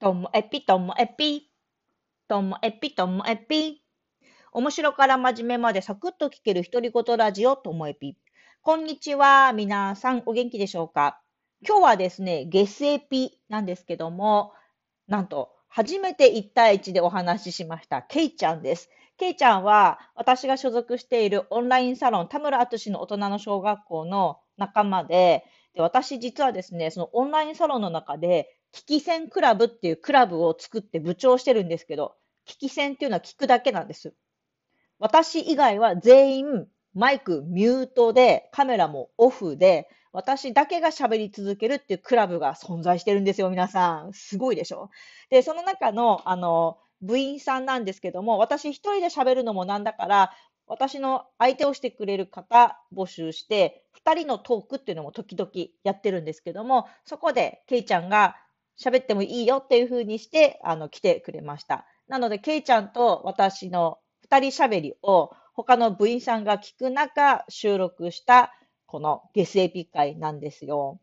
ともえぴともえぴ。ともえぴともえぴ。面白から真面目までサクッと聞ける独り言ラジオともえぴ。こんにちは。皆さんお元気でしょうか？今日はですね、月エピなんですけども、なんと、初めて1対1でお話ししました、ケイちゃんです。ケイちゃんは、私が所属しているオンラインサロン、田村淳の大人の小学校の仲間で、で私実はですね、そのオンラインサロンの中で、聞き戦クラブっていうクラブを作って部長してるんですけど、聞き戦っていうのは聞くだけなんです。私以外は全員マイクミュートでカメラもオフで私だけが喋り続けるっていうクラブが存在してるんですよ、皆さん。すごいでしょで、その中の、あの、部員さんなんですけども、私一人で喋るのもなんだから、私の相手をしてくれる方募集して、2人のトークっていうのも時々やってるんですけども、そこでケイちゃんが喋ってもいいよっていう風にして、あの、来てくれました。なので、ケイちゃんと私の二人喋りを他の部員さんが聞く中収録したこのゲスエピ会なんですよ。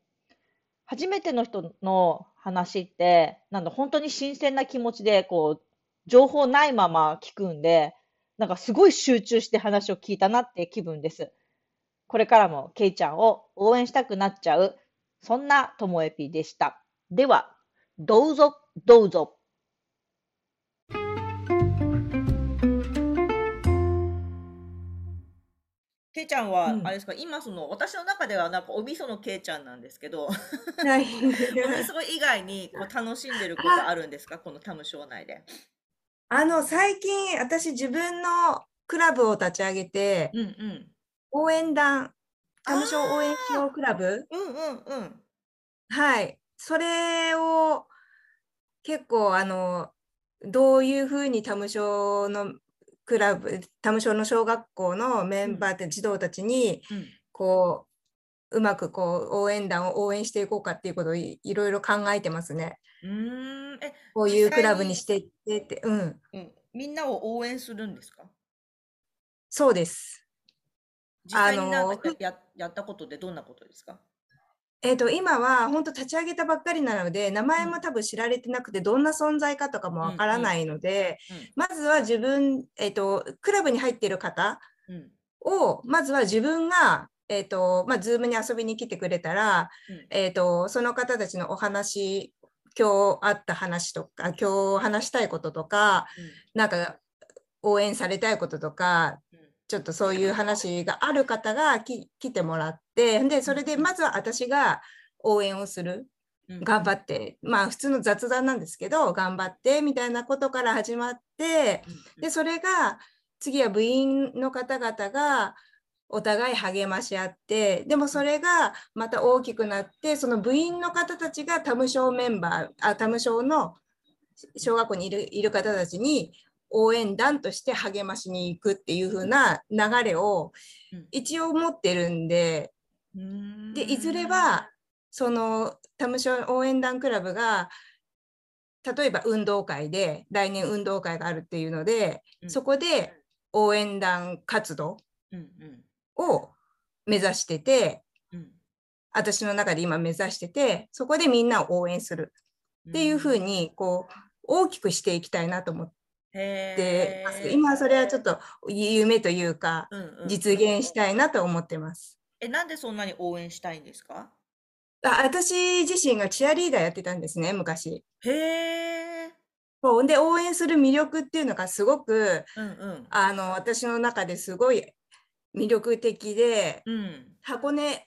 初めての人の話って、なんだ、本当に新鮮な気持ちで、こう、情報ないまま聞くんで、なんかすごい集中して話を聞いたなって気分です。これからもケイちゃんを応援したくなっちゃう、そんなともえぴでした。では、どうぞ、どうぞ。けいちゃんは、あれですか、今その、私の中ではなんかお味噌のけいちゃんなんですけど、はい。お味噌以外にこう楽しんでることあるんですかこのタム省内で。あの、最近、私自分のクラブを立ち上げて、うんうん。応援団、タム省応援しようクラブ？うんうんうん。はい。それを結構あのどういうふうにタム省のクラブタム省の小学校のメンバーって児童たちにこう、うまくこう応援団を応援していこうかっていうことをいろいろ考えてますね。うん。えこういうクラブにしていってって、うん、うん、みんなを応援するんですか？そうです。実際になんかややったことでどんなことですか？えーと、今は本当立ち上げたばっかりなので名前も多分知られてなくてどんな存在かとかもわからないので、うん。うんうん、まずは自分、えーと、クラブに入っている方を、まずは自分が、えーとまあ、Zoom に遊びに来てくれたら、えーと、その方たちのお話今日あった話とか今日話したいこととか、うん、なんか応援されたいこととかちょっとそういう話がある方が来てもらってでそれでまずは私が応援をする頑張って、まあ普通の雑談なんですけど頑張ってみたいなことから始まってでそれが次は部員の方々がお互い励まし合ってでもそれがまた大きくなってその部員の方たちがタム賞メンバーあタム賞の小学校にいるいる方たちに応援団として励ましに行くっていう風な流れを一応持ってるんで、うん、でいずれはそのタムショ応援団クラブが例えば運動会で来年運動会があるっていうので、うん、そこで応援団活動を目指してて、うん、私の中で今目指しててそこでみんなを応援するっていうふうにこう大きくしていきたいなと思って。で今それはちょっと夢というか、実現したいなと思ってます。えなんでそんなに応援したいんですか？あ私自身がチアリーダーやってたんですね昔。へえ。そうで応援する魅力っていうのがすごく、うんうん、あの私の中ですごい魅力的で、うん、箱根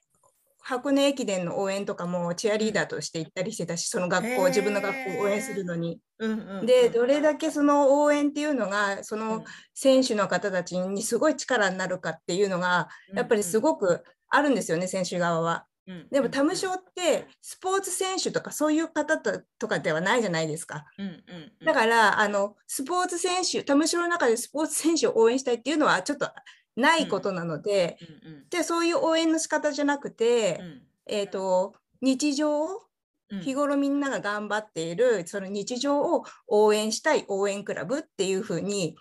箱根駅伝の応援とかもチアリーダーとして行ったりしてたし、その学校、自分の学校を応援するのに。で、どれだけその応援っていうのが、その選手の方たちにすごい力になるかっていうのが、やっぱりすごくあるんですよね、選手側は。でも、タム賞ってスポーツ選手とかそういう方とかではないじゃないですか。だからあのスポーツ選手、タム賞の中でスポーツ選手を応援したいっていうのはちょっとないことなので、うんうん、でそういう応援の仕方じゃなくて、うん、えーと、日常日頃みんなが頑張っているその日常を応援したい応援クラブっていうふうに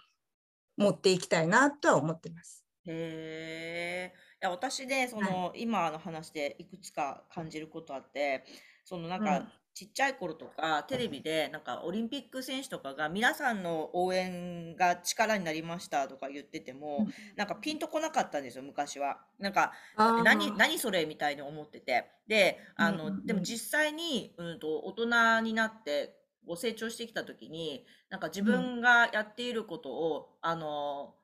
持っていきたいなとは思ってます。へいや私でその、はい、今の話でいくつか感じることあってそのなんか、ちっちゃい頃とかテレビでなんかオリンピック選手とかが皆さんの応援が力になりましたとか言っててもなんかピンとこなかったんですよ昔は。なんか何何それみたいに思ってて。であのでも実際に、うんと、大人になってご成長してきた時になんか自分がやっていることを、あの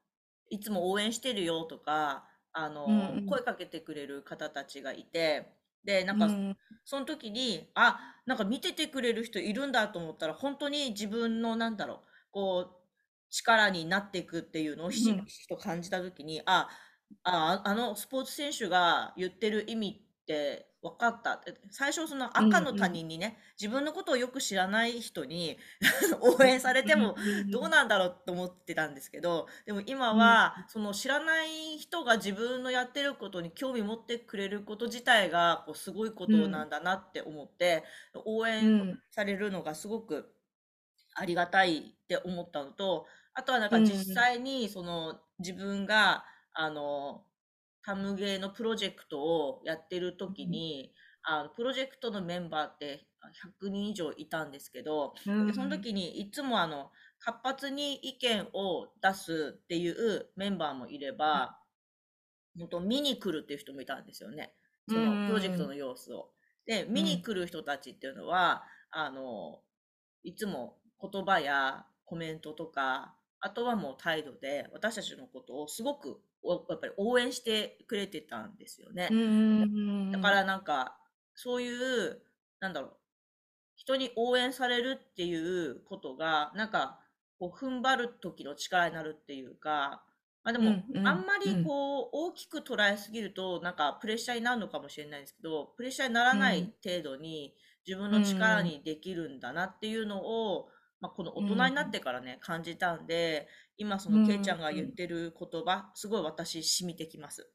いつも応援してるよとかあの、声かけてくれる方たちがいてでなんか、その時にあなんか見ててくれる人いるんだと思ったら本当に自分のなんだろうこう力になっていくっていうのをひしひしと感じた時に、あああのスポーツ選手が言ってる意味って分かった。最初その赤の他人にね、自分のことをよく知らない人に 応援されてもどうなんだろうと思ってたんですけどでも今はその知らない人が自分のやってることに興味持ってくれること自体がこうすごいことなんだなって思って、応援されるのがすごくありがたいって思ったのとあとはなんか実際にその自分があのタムゲーのプロジェクトをやってる時に、あのプロジェクトのメンバーって100人以上いたんですけど、うん、その時にいつもあの活発に意見を出すっていうメンバーもいれば、うん、本当見に来るっていう人もいたんですよね。そのプロジェクトの様子を。で見に来る人たちっていうのは、あのいつも言葉やコメントとかあとはもう態度で私たちのことをすごくやっぱり応援してくれてたんですよね。だからなんかそういうなんだろう人に応援されるっていうことがなんかこう踏ん張る時の力になるっていうか、まあ、でも、あんまりこう大きく捉えすぎるとなんかプレッシャーになるのかもしれないですけどプレッシャーにならない程度に自分の力にできるんだなっていうのを、まあ、この大人になってからね、感じたんで今そのけいちゃんが言ってる言葉、すごい私染みてきます。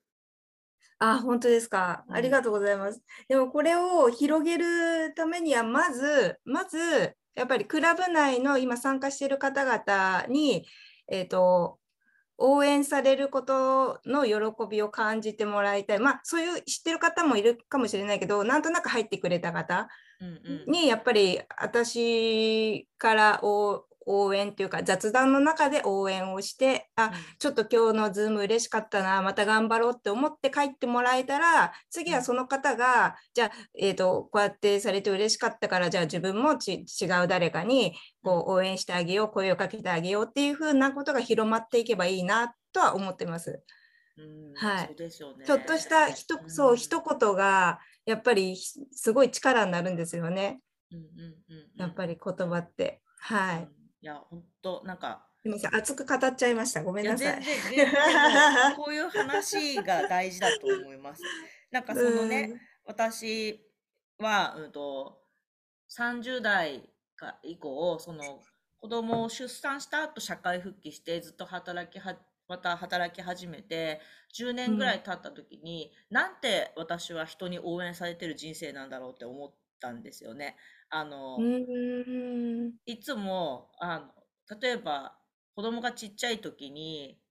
あ、本当ですか。ありがとうございます。でもこれを広げるためには、まず、まず、やっぱりクラブ内の今参加している方々に、えっ、ー、と、応援されることの喜びを感じてもらいたい。まあ、そういう知ってる方もいるかもしれないけど、なんとなく入ってくれた方に、やっぱり私から応援というか雑談の中で応援をして、あ、ちょっと今日のズーム嬉しかったな、また頑張ろうって思って帰ってもらえたら、次はその方が、じゃあ、えっ、ー、と、こうやってされて嬉しかったから、じゃあ自分も違う誰かにこう応援してあげよう、声をかけてあげようっていうふうなことが広まっていけばいいなとは思ってます。はい、ね、ちょっとしたひと、うん、そう一言がやっぱりすごい力になるんですよね。やっぱり言葉って。はい。いや、本当なんか。すみません、熱く語っちゃいました。ごめんなさい。い全然、全然 こういう話が大事だと思います。なんかそのね、私は、うんと、30代か以降、その子供を出産した後社会復帰してずっと働きは、また働き始めて、10年ぐらい経った時に、うん、なんて私は人に応援されてる人生なんだろうって思ったんですよね。あの、いつも、あの、例えば子供がちっちゃい時に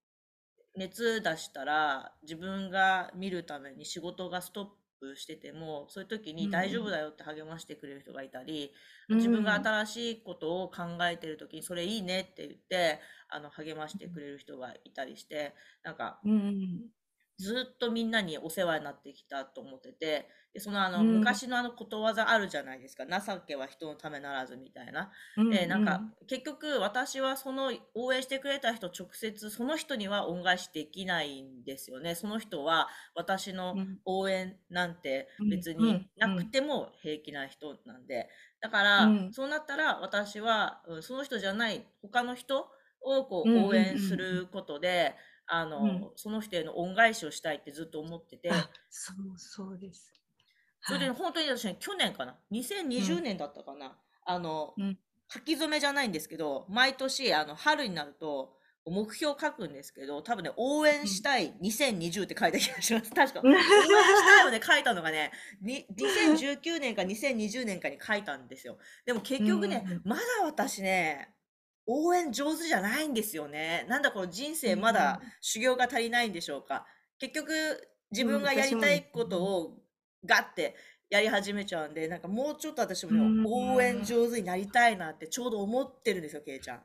熱出したら自分が見るために仕事がストップしてても、そういう時に大丈夫だよって励ましてくれる人がいたり、自分が新しいことを考えてる時にそれいいねって言って、あの、励ましてくれる人がいたりして、なんか、ずっとみんなにお世話になってきたと思ってて、でそのあの、うん、昔のあのことわざあるじゃないですか。情けは人のためならずみたいな。うん、で、なんか、結局私はその応援してくれた人直接、その人には恩返しできないんですよね。その人は私の応援なんて別になくても平気な人なんで。だから、そうなったら私は、その人じゃない他の人をこう応援することで、あの、うん、その人への恩返しをしたいってずっと思ってて。そうそうです。それで本当に私、ね、去年かな、2020年だったかな、うん、あの、うん、書き初めじゃないんですけど、毎年、あの、春になると、目標書くんですけど、多分ね、応援したい2020って書いた気がします。確か。応援したいをね、書いたのがね、2019年か2020年かに書いたんですよ。でも結局ね、まだ私ね、応援上手じゃないんですよね。なんだこの人生まだ修行が足りないんでしょうか。結局自分がやりたいことをガッてやり始めちゃうんで、なんかもうちょっと私も応援上手になりたいなってちょうど思ってるんですよ、けいちゃん。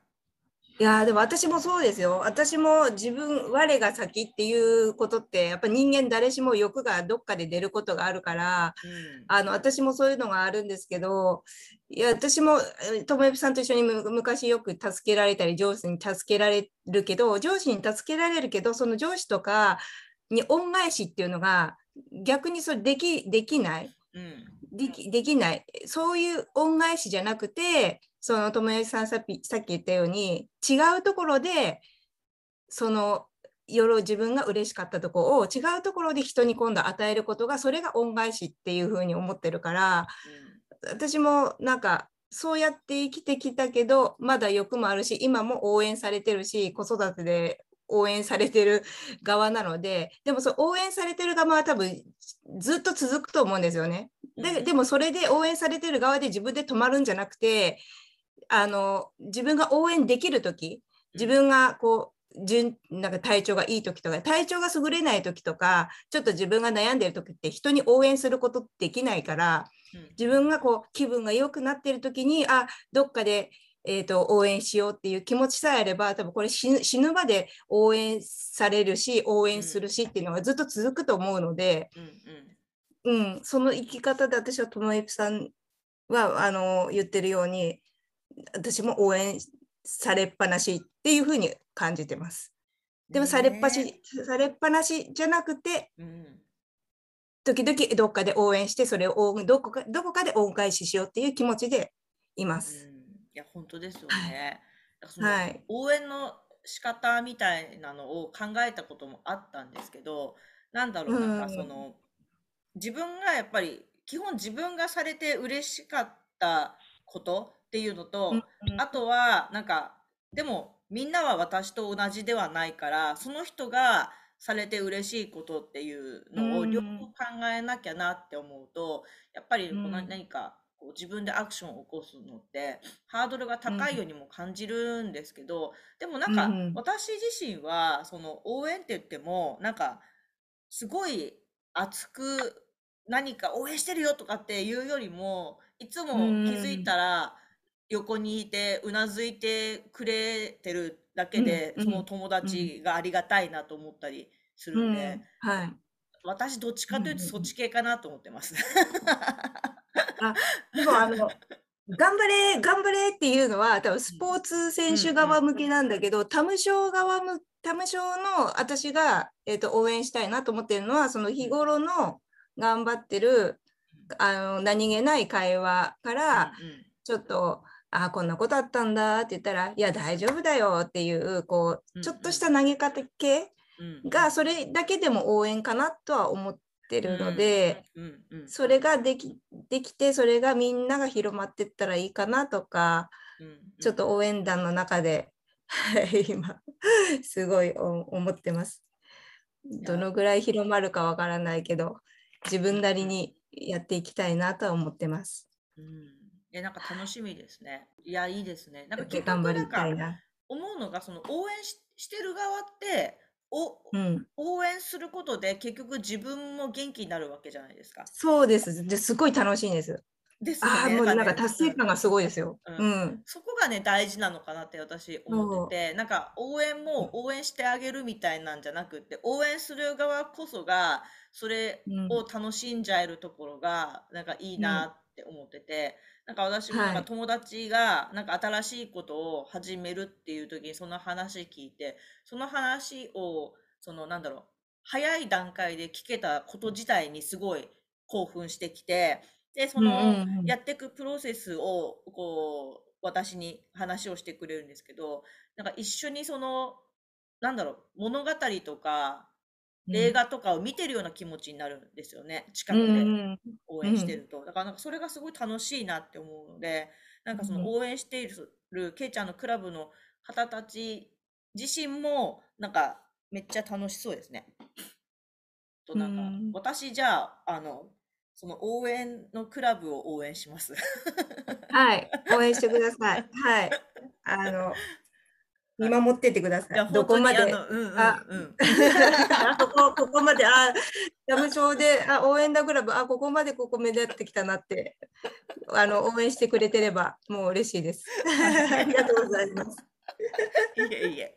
いやでも私もそうですよ。私も自分、我が先っていうことって、やっぱ人間誰しも欲がどっかで出ることがあるから、うん、あの私もそういうのがあるんですけど、いや私も友よさんと一緒に昔よく助けられたり、上司に助けられるけど、上司に助けられるけど、その上司とかに恩返しっていうのが逆にそれできできない。うんできできない。そういう恩返しじゃなくて、その友達さんさっき言ったように違うところでその夜自分が嬉しかったところを違うところで人に今度与えることがそれが恩返しっていうふうに思ってるから、うん、私もなんかそうやって生きてきたけどまだ欲もあるし今も応援されてるし子育てで応援されてる側なのででもそ応援されてる側は多分ずっと続くと思うんですよね。ででもそれで応援されてる側で自分で止まるんじゃなくてあの自分が応援できる時自分がこう順なんか体調がいい時とか体調が優れない時とかちょっと自分が悩んでる時って人に応援することできないから自分がこう気分が良くなってる時にあどっかで、えーと、応援しようっていう気持ちさえあれば多分これ死ぬまで応援されるし応援するしっていうのがずっと続くと思うので、うん、うん、その生き方で私は友恵さんはあの言ってるように私も応援されっぱなしっていうふうに感じてます。でもされっぱし、されっぱなしじゃなくて、うん、時々どっかで応援してそれをどこかどこかで恩返ししようっていう気持ちでいます。うん、いや本当ですよね。はい、応援の仕方みたいなのを考えたこともあったんですけどなんだろうなんかその、うん、自分がやっぱり基本自分がされて嬉しかったことっていうのと、あとはなんかでもみんなは私と同じではないからその人がされて嬉しいことっていうのを両方考えなきゃなって思うとやっぱりこの何かこう自分でアクションを起こすのってハードルが高いようにも感じるんですけどでもなんか私自身はその応援って言ってもなんかすごい熱く何か応援してるよとかっていうよりもいつも気づいたら横にいてうなずいてくれてるだけで、その友達がありがたいなと思ったりするんで、はい、私どっちかというとそっち系かなと思ってます。あでもあの頑張れ頑張れっていうのは多分スポーツ選手側向けなんだけど、他務省側向他務省の私が、えーと、応援したいなと思ってるのはその日頃の頑張ってるあの何気ない会話からちょっとあこんなことあったんだって言ったら、いや、大丈夫だよっていう、こう、ちょっとした投げ方系が、それだけでも応援かなとは思ってるので、それができできて、それがみんなが広まっていったらいいかなとか、ちょっと応援団の中で、今、すごい思ってます。どのぐらい広まるかわからないけど、自分なりにやっていきたいなとは思ってます。うんえ、なんか楽しみですね。いや、いいですね。なんか結局なんか思うのが、その応援ししてる側って、お、うん、応援することで結局自分も元気になるわけじゃないですか。そうです。ですごい楽しいんです。ですよね。あもうなんか達成感がすごいですよ。うん。うん、そこがね、大事なのかなって私思ってて、なんか応援も応援してあげるみたいなんじゃなくて、応援する側こそが、それを楽しんじゃえるところが、なんかいいなって思ってて、なんか私もなんか友達がなんか新しいことを始めるっていう時にその話聞いて、その話を、そのなんだろう、早い段階で聞けたこと自体にすごい興奮してきて、で、そのやっていくプロセスをこう、私に話をしてくれるんですけど、なんか一緒にその、なんだろう、物語とか、映画とかを見てるような気持ちになるんですよね。近くで応援してると。だからなんかそれがすごい楽しいなって思うので、なんかその応援しているケイちゃんのクラブの方たち自身もなんかめっちゃ楽しそうですね。となんか、私じゃあ、あの、その応援のクラブを応援します。はい、応援してください。はい、あの見守っててください。どこまで、あ、うんうんう、ここここまで、あ、ダム症で、あ、応援だクラブ、あ、ここまでここ目立ってきたなって、あの応援してくれてればもう嬉しいです。ありがとうございます。いえいえ。